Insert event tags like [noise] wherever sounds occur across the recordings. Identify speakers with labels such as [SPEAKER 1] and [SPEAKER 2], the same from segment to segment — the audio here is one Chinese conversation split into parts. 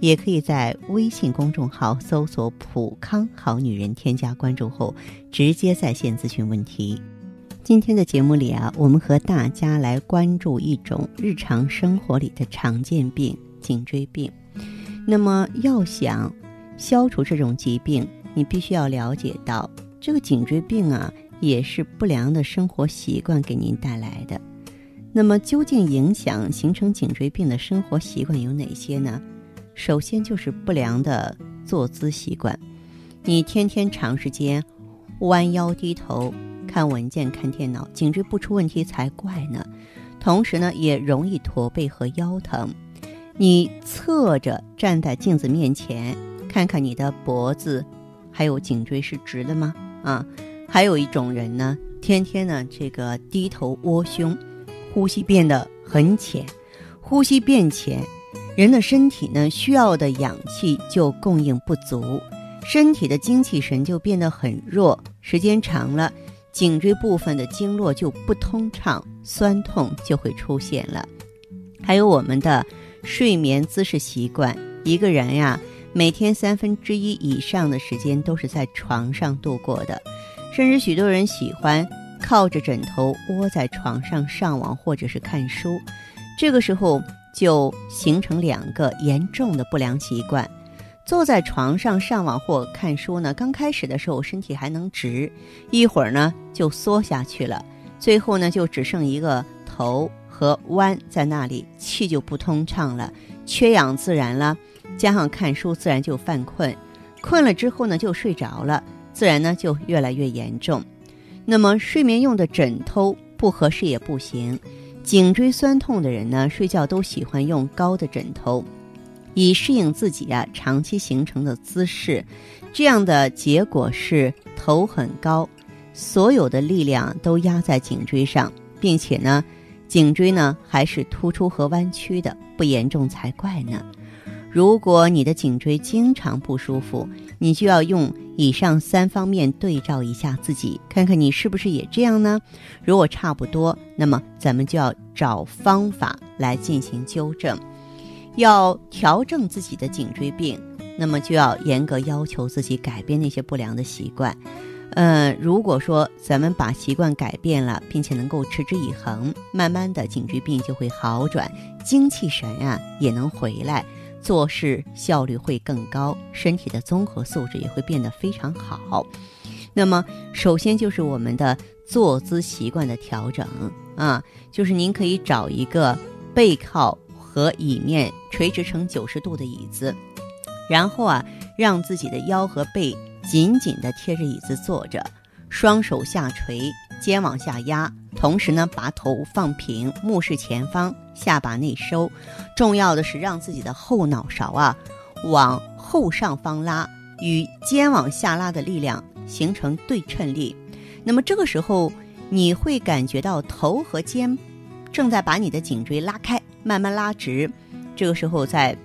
[SPEAKER 1] 也可以在微信公众号搜索“普康好女人”，添加关注后直接在线咨询问题。今天的节目里啊，我们和大家来关注一种日常生活里的常见病——颈椎病。那么，要想消除这种疾病，你必须要了解到，这个颈椎病啊，也是不良的生活习惯给您带来的。那么，究竟影响形成颈椎病的生活习惯有哪些呢？首先就是不良的坐姿习惯，你天天长时间弯腰低头看文件、看电脑，颈椎不出问题才怪呢。同时呢，也容易驼背和腰疼。你侧着站在镜子面前，看看你的脖子还有颈椎是直的吗？啊，还有一种人呢，天天呢这个低头窝胸，呼吸变得很浅，呼吸变浅。人的身体呢，需要的氧气就供应不足，身体的精气神就变得很弱。时间长了，颈椎部分的经络就不通畅，酸痛就会出现了。还有我们的睡眠姿势习惯，一个人呀，每天三分之一以上的时间都是在床上度过的，甚至许多人喜欢靠着枕头窝在床上上网或者是看书，这个时候。就形成两个严重的不良习惯：坐在床上上网或看书呢，刚开始的时候身体还能直，一会儿呢就缩下去了，最后呢就只剩一个头和弯在那里，气就不通畅了，缺氧自然了，加上看书自然就犯困，困了之后呢就睡着了，自然呢就越来越严重。那么睡眠用的枕头不合适也不行。颈椎酸痛的人呢，睡觉都喜欢用高的枕头，以适应自己啊长期形成的姿势。这样的结果是头很高，所有的力量都压在颈椎上，并且呢，颈椎呢还是突出和弯曲的，不严重才怪呢。如果你的颈椎经常不舒服，你就要用以上三方面对照一下自己，看看你是不是也这样呢？如果差不多，那么咱们就要找方法来进行纠正。要调整自己的颈椎病，那么就要严格要求自己改变那些不良的习惯。嗯，如果说咱们把习惯改变了，并且能够持之以恒，慢慢的颈椎病就会好转，精气神啊也能回来。做事效率会更高，身体的综合素质也会变得非常好。那么，首先就是我们的坐姿习惯的调整啊，就是您可以找一个背靠和椅面垂直成九十度的椅子，然后啊，让自己的腰和背紧紧地贴着椅子坐着，双手下垂，肩往下压。同时呢，把头放平，目视前方，下巴内收。重要的是让自己的后脑勺啊往后上方拉，与肩往下拉的力量形成对称力。那么这个时候，你会感觉到头和肩正在把你的颈椎拉开，慢慢拉直。这个时候，在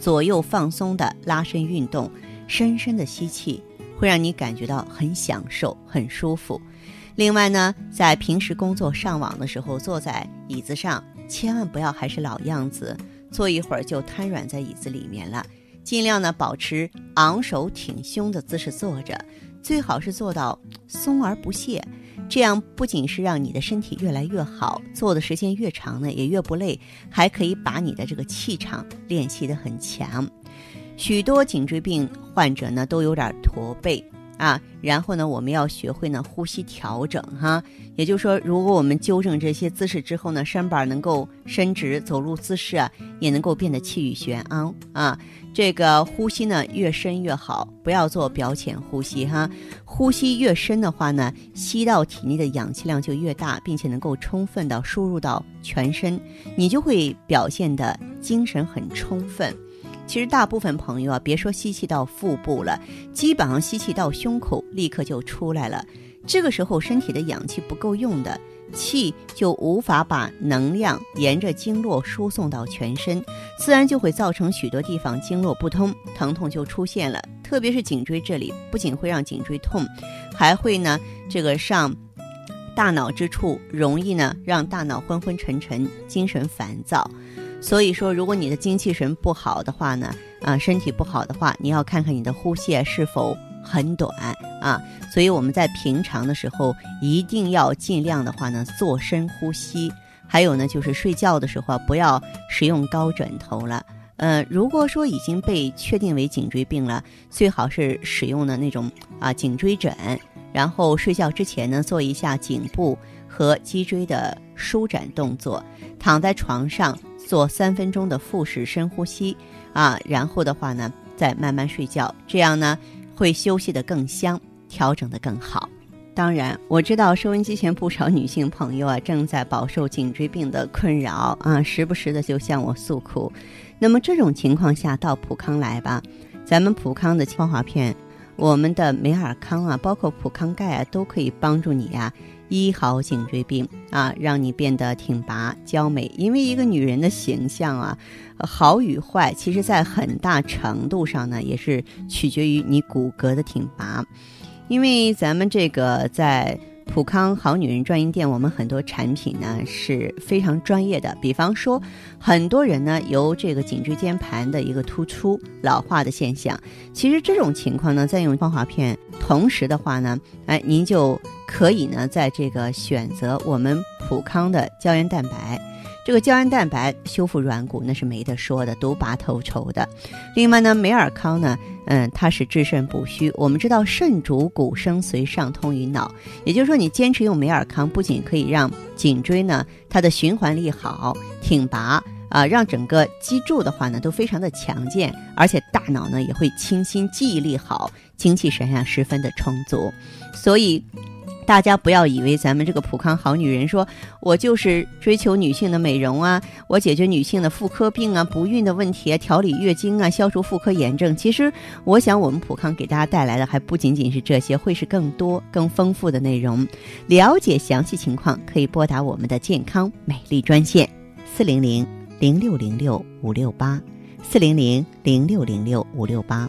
[SPEAKER 1] 左右放松的拉伸运动，深深的吸气，会让你感觉到很享受、很舒服。另外呢，在平时工作上网的时候，坐在椅子上，千万不要还是老样子，坐一会儿就瘫软在椅子里面了。尽量呢保持昂首挺胸的姿势坐着，最好是做到松而不懈。这样不仅是让你的身体越来越好，坐的时间越长呢，也越不累，还可以把你的这个气场练习的很强。许多颈椎病患者呢，都有点驼背。啊，然后呢，我们要学会呢呼吸调整哈，也就是说，如果我们纠正这些姿势之后呢，身板能够伸直，走路姿势啊也能够变得气宇轩昂啊。这个呼吸呢越深越好，不要做表浅呼吸哈。呼吸越深的话呢，吸到体内的氧气量就越大，并且能够充分的输入到全身，你就会表现的精神很充分。其实大部分朋友啊，别说吸气到腹部了，基本上吸气到胸口立刻就出来了。这个时候身体的氧气不够用的。气就无法把能量沿着经络输送到全身，自然就会造成许多地方经络不通，疼痛就出现了。特别是颈椎这里，不仅会让颈椎痛，还会呢这个上大脑之处，容易呢让大脑昏昏沉沉，精神烦躁。所以说，如果你的精气神不好的话呢，啊身体不好的话，你要看看你的呼吸是否。很短啊，所以我们在平常的时候一定要尽量的话呢，做深呼吸。还有呢，就是睡觉的时候不要使用高枕头了。呃，如果说已经被确定为颈椎病了，最好是使用的那种啊颈椎枕。然后睡觉之前呢，做一下颈部和脊椎的舒展动作。躺在床上做三分钟的腹式深呼吸啊，然后的话呢，再慢慢睡觉。这样呢。会休息的更香，调整的更好。当然，我知道收音机前不少女性朋友啊，正在饱受颈椎病的困扰啊，时不时的就向我诉苦。那么这种情况下，到普康来吧，咱们普康的芳华片，我们的美尔康啊，包括普康钙啊，都可以帮助你呀。医好颈椎病啊，让你变得挺拔娇美。因为一个女人的形象啊，好与坏，其实在很大程度上呢，也是取决于你骨骼的挺拔。因为咱们这个在。普康好女人专营店，我们很多产品呢是非常专业的。比方说，很多人呢有这个颈椎间盘的一个突出、老化的现象。其实这种情况呢，在用芳华片同时的话呢，哎，您就可以呢在这个选择我们普康的胶原蛋白。这个胶原蛋白修复软骨那是没得说的，独拔头筹的。另外呢，美尔康呢，嗯，它是治肾补虚。我们知道肾主骨生髓，上通于脑，也就是说，你坚持用美尔康，不仅可以让颈椎呢它的循环力好、挺拔啊，让整个脊柱的话呢都非常的强健，而且大脑呢也会清新，记忆力好，精气神啊十分的充足，所以。大家不要以为咱们这个普康好女人说，我就是追求女性的美容啊，我解决女性的妇科病啊、不孕的问题啊、调理月经啊、消除妇科炎症。其实，我想我们普康给大家带来的还不仅仅是这些，会是更多、更丰富的内容。了解详细情况，可以拨打我们的健康美丽专线：四零零零六零六五六八，四零零零六零六五六八。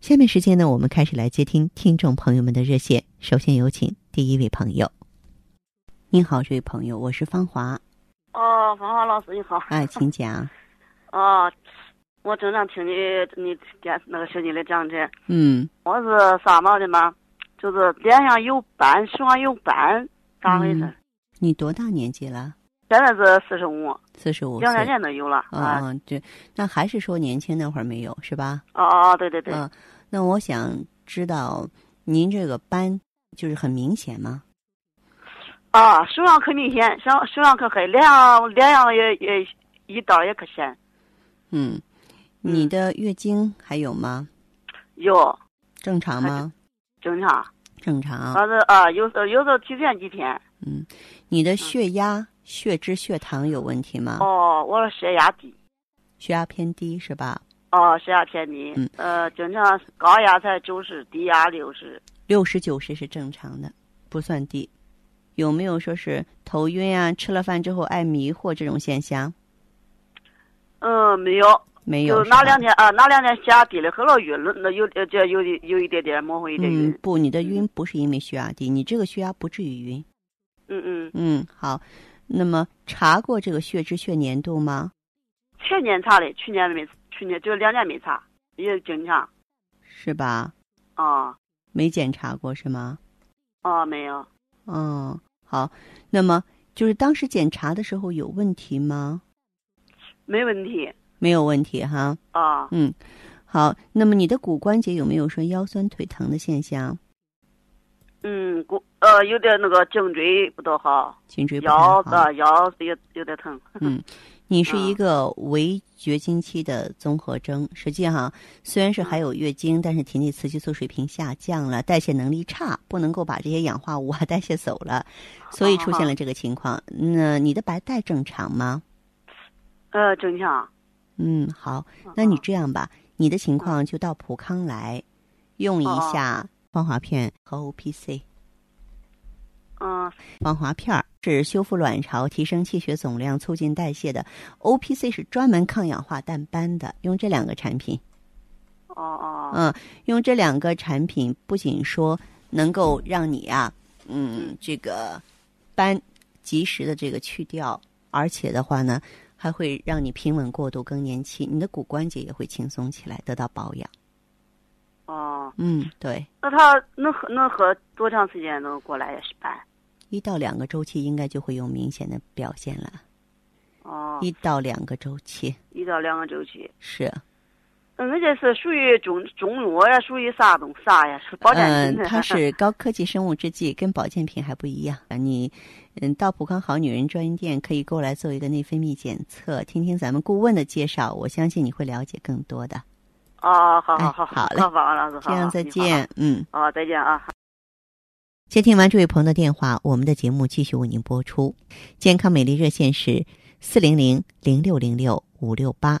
[SPEAKER 1] 下面时间呢，我们开始来接听听众朋友们的热线。首先有请第一位朋友。您好，这位朋友，我是芳华。
[SPEAKER 2] 哦，芳华老师你好。[laughs]
[SPEAKER 1] 哎，请讲。[laughs]
[SPEAKER 2] 哦，我经常听你你电那个手机的讲解。
[SPEAKER 1] 嗯。
[SPEAKER 2] 我是啥嘛的嘛？就是脸上有斑，手上有斑，咋回事？
[SPEAKER 1] 你多大年纪了？
[SPEAKER 2] 现在是四十五。
[SPEAKER 1] 四十五。
[SPEAKER 2] 两三年都有了。
[SPEAKER 1] 嗯，对，那还是说年轻那会儿没有是吧？
[SPEAKER 2] 哦哦，对对对。
[SPEAKER 1] 嗯。那我想知道，您这个斑就是很明显吗？
[SPEAKER 2] 啊，手上可明显，手手上可黑，脸上脸上也也一道也可显。
[SPEAKER 1] 嗯，你的月经还有吗？
[SPEAKER 2] 有。
[SPEAKER 1] 正常吗？
[SPEAKER 2] 正常。
[SPEAKER 1] 正常。
[SPEAKER 2] 反正啊，有时候有时候提前几天。
[SPEAKER 1] 嗯，你的血压、血脂、血糖有问题吗？
[SPEAKER 2] 哦，我血压低。
[SPEAKER 1] 血压偏低是吧？
[SPEAKER 2] 哦，血压偏低，嗯呃，经常高压才九十，低压六十。
[SPEAKER 1] 六十九十是正常的，不算低。有没有说是头晕啊？吃了饭之后爱迷惑这种现象？
[SPEAKER 2] 嗯，嗯，没有，
[SPEAKER 1] 没有。
[SPEAKER 2] 就那两天啊，哪两天血压低了，喝了晕了，那有这有有一点点模糊一点晕。
[SPEAKER 1] 嗯，不，你的晕不是因为血压低，你这个血压不至于晕。
[SPEAKER 2] 嗯嗯
[SPEAKER 1] 嗯，好。那么查过这个血脂、血粘度吗？
[SPEAKER 2] 前年查的，去年没，去年就两年没查，也经常。
[SPEAKER 1] 是吧？
[SPEAKER 2] 啊。
[SPEAKER 1] 没检查过是吗？
[SPEAKER 2] 哦，没有。
[SPEAKER 1] 嗯，好。那么就是当时检查的时候有问题吗？
[SPEAKER 2] 没问题。
[SPEAKER 1] 没有问题哈。
[SPEAKER 2] 啊。
[SPEAKER 1] 嗯，好。那么你的骨关节有没有说腰酸腿疼的现象？
[SPEAKER 2] 嗯，骨呃有点那个颈椎不多好，
[SPEAKER 1] 颈椎
[SPEAKER 2] 腰子腰有有点疼。[laughs]
[SPEAKER 1] 嗯，你是一个围绝经期的综合征，实际上虽然是还有月经，但是体内雌激素水平下降了，代谢能力差，不能够把这些氧化物啊 [laughs] 代谢走了，所以出现了这个情况。那你的白带正常吗？
[SPEAKER 2] 呃，正常。
[SPEAKER 1] 嗯，好，那你这样吧，你的情况就到普康来用一下。芳华片和 O P C，
[SPEAKER 2] 嗯，
[SPEAKER 1] 防滑片是修复卵巢、提升气血总量、促进代谢的，O P C 是专门抗氧化淡斑的。用这两个产品，
[SPEAKER 2] 哦哦，
[SPEAKER 1] 嗯，用这两个产品不仅说能够让你啊，嗯，这个斑及时的这个去掉，而且的话呢，还会让你平稳过渡更年期，你的骨关节也会轻松起来，得到保养。
[SPEAKER 2] 哦，
[SPEAKER 1] 嗯，对。
[SPEAKER 2] 那他能喝能喝多长时间能过来也是斑？
[SPEAKER 1] 一到两个周期应该就会有明显的表现了。
[SPEAKER 2] 哦，
[SPEAKER 1] 一到两个周期。
[SPEAKER 2] 一到两个周期
[SPEAKER 1] 是。
[SPEAKER 2] 嗯，那这是属于中中药呀，属于啥东啥呀？是保健
[SPEAKER 1] 品。嗯，它是 [laughs] 高科技生物制剂，跟保健品还不一样。你嗯，到普康好女人专营店可以过来做一个内分泌检测，听听咱们顾问的介绍，我相信你会了解更多的。
[SPEAKER 2] 哦，好好好，
[SPEAKER 1] 好嘞，
[SPEAKER 2] 好，王老师，
[SPEAKER 1] 这样再见，嗯，
[SPEAKER 2] 哦，再见啊。
[SPEAKER 1] 接听完这位朋友的电话，我们的节目继续为您播出。健康美丽热线是四零零零六零六五六八。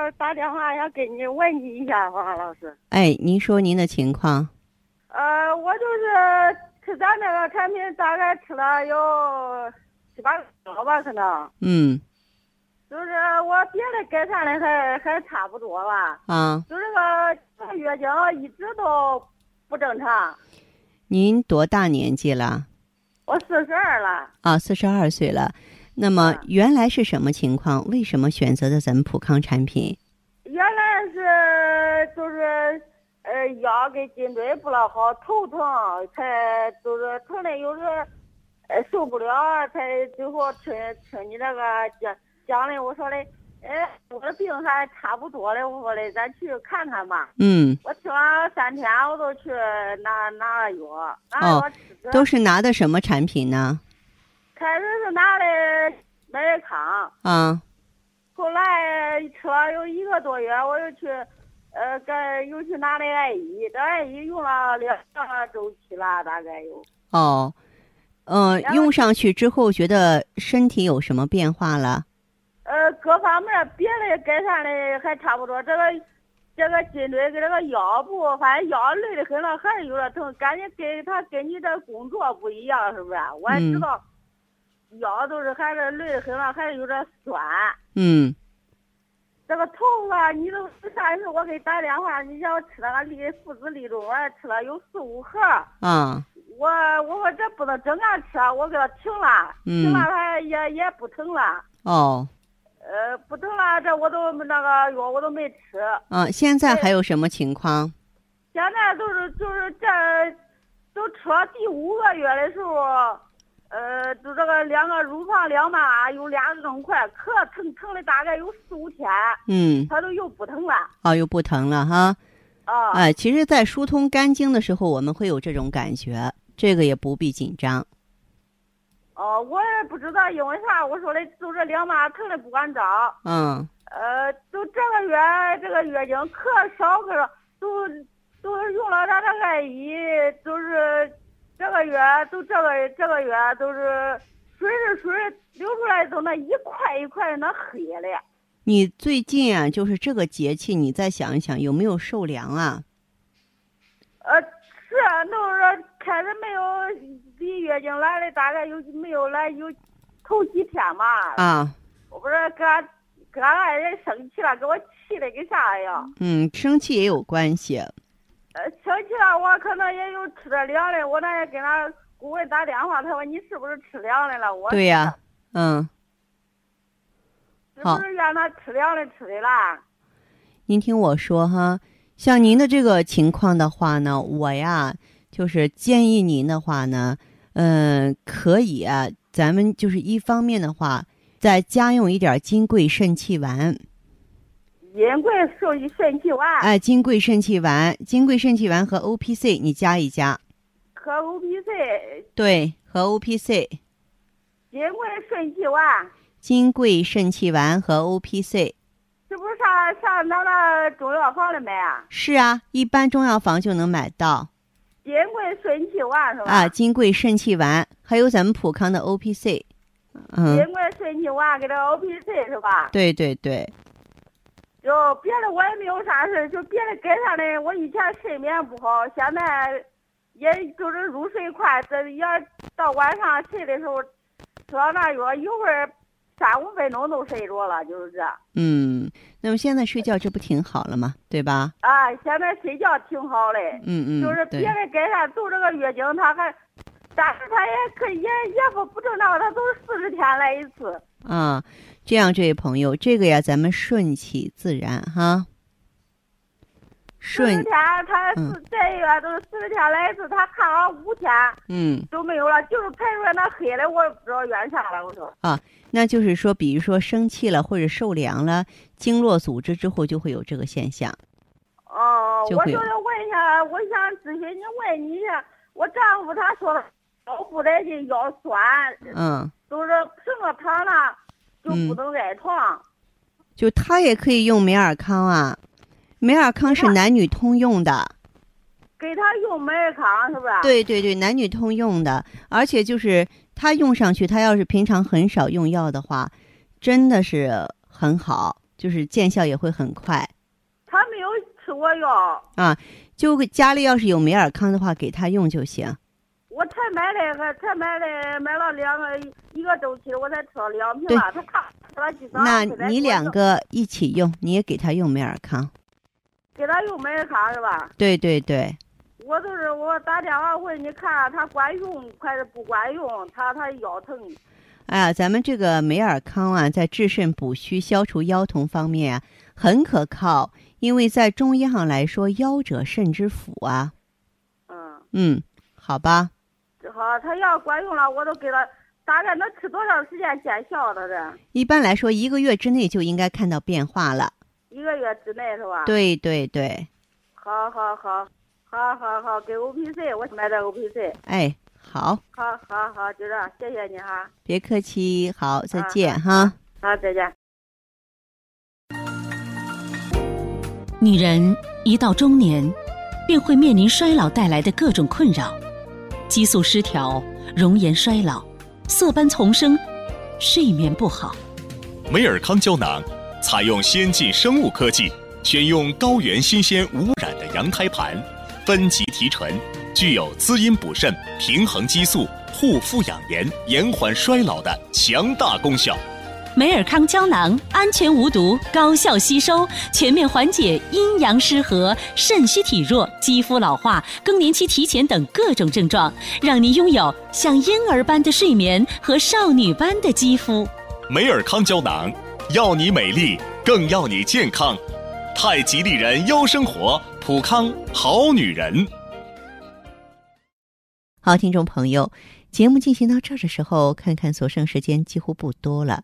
[SPEAKER 3] 打电话想跟你问你一下，黄老师。
[SPEAKER 1] 哎，您说您的情况。
[SPEAKER 3] 呃，我就是吃咱这个产品，大概吃了有七八个月吧，可能。
[SPEAKER 1] 嗯。
[SPEAKER 3] 就是我别的改善的还还差不多吧。
[SPEAKER 1] 啊。
[SPEAKER 3] 就这个月经一直都不正常。
[SPEAKER 1] 您多大年纪了？
[SPEAKER 3] 我四十二了。
[SPEAKER 1] 啊，四十二岁了。那么原来是什么情况？为什么选择的咱们普康产品？
[SPEAKER 3] 原来是就是呃腰跟颈椎不老好，头疼才就是疼的有时呃受不了，才最后听听你那个讲讲的我说的，哎我的病还差不多的，我说的咱去看看吧。
[SPEAKER 1] 嗯。
[SPEAKER 3] 我吃完三天，我都去拿拿了药，拿药吃。
[SPEAKER 1] 都是拿的什么产品呢？
[SPEAKER 3] 开始是拿的美尔康，
[SPEAKER 1] 嗯，
[SPEAKER 3] 后来吃了有一个多月，我又去，呃，跟又去拿的艾依，这艾依用了两个周期了，大概有。
[SPEAKER 1] 哦，嗯，用上去之后觉得身体有什么变化了？
[SPEAKER 3] 呃，各方面别的改善的还差不多，这个这个颈椎跟这个腰部，反正腰累的很了，还是有点疼，感觉跟他跟你这工作不一样，是不是？我也知道。腰都是还是累得很了，还是有点酸。
[SPEAKER 1] 嗯。
[SPEAKER 3] 这个头发，你都上一次我给你打电话，你叫我吃那个利附子利中，丸吃了有四五盒。
[SPEAKER 1] 啊。
[SPEAKER 3] 我我说这不能整天吃，我给他停了，停了他也也不疼了。
[SPEAKER 1] 哦。
[SPEAKER 3] 呃，不疼了，这我都那个药我都没吃。
[SPEAKER 1] 嗯，现在还有什么情况？
[SPEAKER 3] 现在都是就是这，都吃了第五个月的时候。呃，就这个两个乳房两麻有俩硬块，可疼疼的大概有四五天。
[SPEAKER 1] 嗯，
[SPEAKER 3] 它都又不疼了。
[SPEAKER 1] 哦，又不疼了哈。
[SPEAKER 3] 啊。
[SPEAKER 1] 哎，其实，在疏通肝经的时候，我们会有这种感觉，这个也不必紧张。
[SPEAKER 3] 哦，我也不知道因为啥，我说的就这两麻疼的不管着。
[SPEAKER 1] 嗯。
[SPEAKER 3] 呃，就这个月这个月经可少可少，都都用了咱这爱伊，都是这个月都这个这个月都是水是水流出来都那一块一块那黑的。
[SPEAKER 1] 你最近啊，就是这个节气，你再想一想有没有受凉啊？
[SPEAKER 3] 呃，是啊，那是开始没有，离月经来的大概有没有来有头几天嘛？
[SPEAKER 1] 啊，
[SPEAKER 3] 我不是给俺给俺爱人生气了，给我气的跟啥一样。
[SPEAKER 1] 嗯，生气也有关系。
[SPEAKER 3] 呃，生气了，我可能也有吃着凉的，我那也给他顾问打电话，他说你是不是吃凉的了？我
[SPEAKER 1] 对呀、嗯，
[SPEAKER 3] 是不是让他吃凉的吃的啦？
[SPEAKER 1] 您听我说哈，像您的这个情况的话呢，我呀就是建议您的话呢，嗯、可以啊，咱们就是一方面的话，再加用一点金匮肾气丸。
[SPEAKER 3] 银贵肾肾气丸。
[SPEAKER 1] 哎，金匮肾气丸，金匮肾气丸和 O P C 你加一加，
[SPEAKER 3] 和 O P C，
[SPEAKER 1] 对，和 O P C，
[SPEAKER 3] 金贵肾气丸，
[SPEAKER 1] 金匮肾气丸和 O P C
[SPEAKER 3] 是不是上上咱那中药房里买啊？
[SPEAKER 1] 是啊，一般中药房就能买到。
[SPEAKER 3] 金贵肾气丸是吧？
[SPEAKER 1] 啊，金匮肾气丸，还有咱们普康的 O P C，嗯，
[SPEAKER 3] 金贵肾气丸给这 O P C 是吧？
[SPEAKER 1] 对对对，
[SPEAKER 3] 就别的我也没有啥事，就别的改善的，我以前睡眠不好，现在也就是入睡快，这也到晚上睡的时候吃了那药，一会儿三五分钟都睡着了，就是这。
[SPEAKER 1] 嗯，那么现在睡觉这不挺好了吗？对吧？
[SPEAKER 3] 啊，现在睡觉挺好的，
[SPEAKER 1] 嗯嗯，
[SPEAKER 3] 就是别的改善就这个月经，他还，但是他也可以也也不不正常，他都是四十天来一次。
[SPEAKER 1] 啊，这样，这位朋友，这个呀，咱们顺其自然哈。顺
[SPEAKER 3] 天，他这个都是四十天来一次，他看了五天
[SPEAKER 1] 嗯，
[SPEAKER 3] 都没有了，就是排出来那黑的，我也不知道原啥了。我说啊，
[SPEAKER 1] 那就是说，比如说生气了或者受凉了，经络组织之后就会有这个现象。
[SPEAKER 3] 哦，
[SPEAKER 1] 就
[SPEAKER 3] 我就是问一下，我想咨询你问你一下，我丈夫他说腰不得劲，腰酸，
[SPEAKER 1] 嗯，
[SPEAKER 3] 都是什么疼了就不能赖床。
[SPEAKER 1] 就他也可以用美尔康啊，美尔康是男女通用的。
[SPEAKER 3] 给他用美尔康是不是？。
[SPEAKER 1] 对对对，男女通用的，而且就是他用上去，他要是平常很少用药的话，真的是很好，就是见效也会很快。
[SPEAKER 3] 他没有吃过药啊，
[SPEAKER 1] 就家里要是有美尔康的话，给他用就行。
[SPEAKER 3] 我才买了个，才买了买了两个一个周期，我才吃了两瓶了。他看吃了几张。
[SPEAKER 1] 那你两个一起用，你也给他用美尔康。
[SPEAKER 3] 给他用美尔康是吧？
[SPEAKER 1] 对对对，
[SPEAKER 3] 我就是我打电话问你看他管用还是不管用，他他腰疼。
[SPEAKER 1] 哎呀，咱们这个美尔康啊，在治肾补虚、消除腰痛方面啊，很可靠。因为在中医上来说，腰者肾之府啊。
[SPEAKER 3] 嗯，
[SPEAKER 1] 嗯，好吧。
[SPEAKER 3] 好，他要管用了，我都给他大概能吃多长时间见效的这？
[SPEAKER 1] 一般来说，一个月之内就应该看到变化了。
[SPEAKER 3] 一个月之内是吧？。
[SPEAKER 1] 对对对，
[SPEAKER 3] 好好好，好好好，给 O P C，我买点 O P C。
[SPEAKER 1] 哎，好，
[SPEAKER 3] 好好好，就这样，谢谢你哈。
[SPEAKER 1] 别客气，好，再
[SPEAKER 3] 啊
[SPEAKER 1] 见
[SPEAKER 3] 好
[SPEAKER 1] 哈。
[SPEAKER 3] 好，再见。
[SPEAKER 4] 女人一到中年，便会面临衰老带来的各种困扰，激素失调、容颜衰老、色斑丛生、睡眠不好。
[SPEAKER 5] 美尔康胶囊采用先进生物科技，选用高原新鲜无污染的羊胎盘，分级提纯，具有滋阴补肾、平衡激素、护肤养颜、延缓衰老的强大功效。
[SPEAKER 4] 美尔康胶囊安全无毒，高效吸收，全面缓解阴阳失和、肾虚体弱、肌肤老化、更年期提前等各种症状，让您拥有像婴儿般的睡眠和少女般的肌肤。
[SPEAKER 5] 美尔康胶囊，要你美丽，更要你健康。太极丽人优生活，普康好女人。
[SPEAKER 1] 好，听众朋友，节目进行到这儿的时候，看看所剩时间几乎不多了。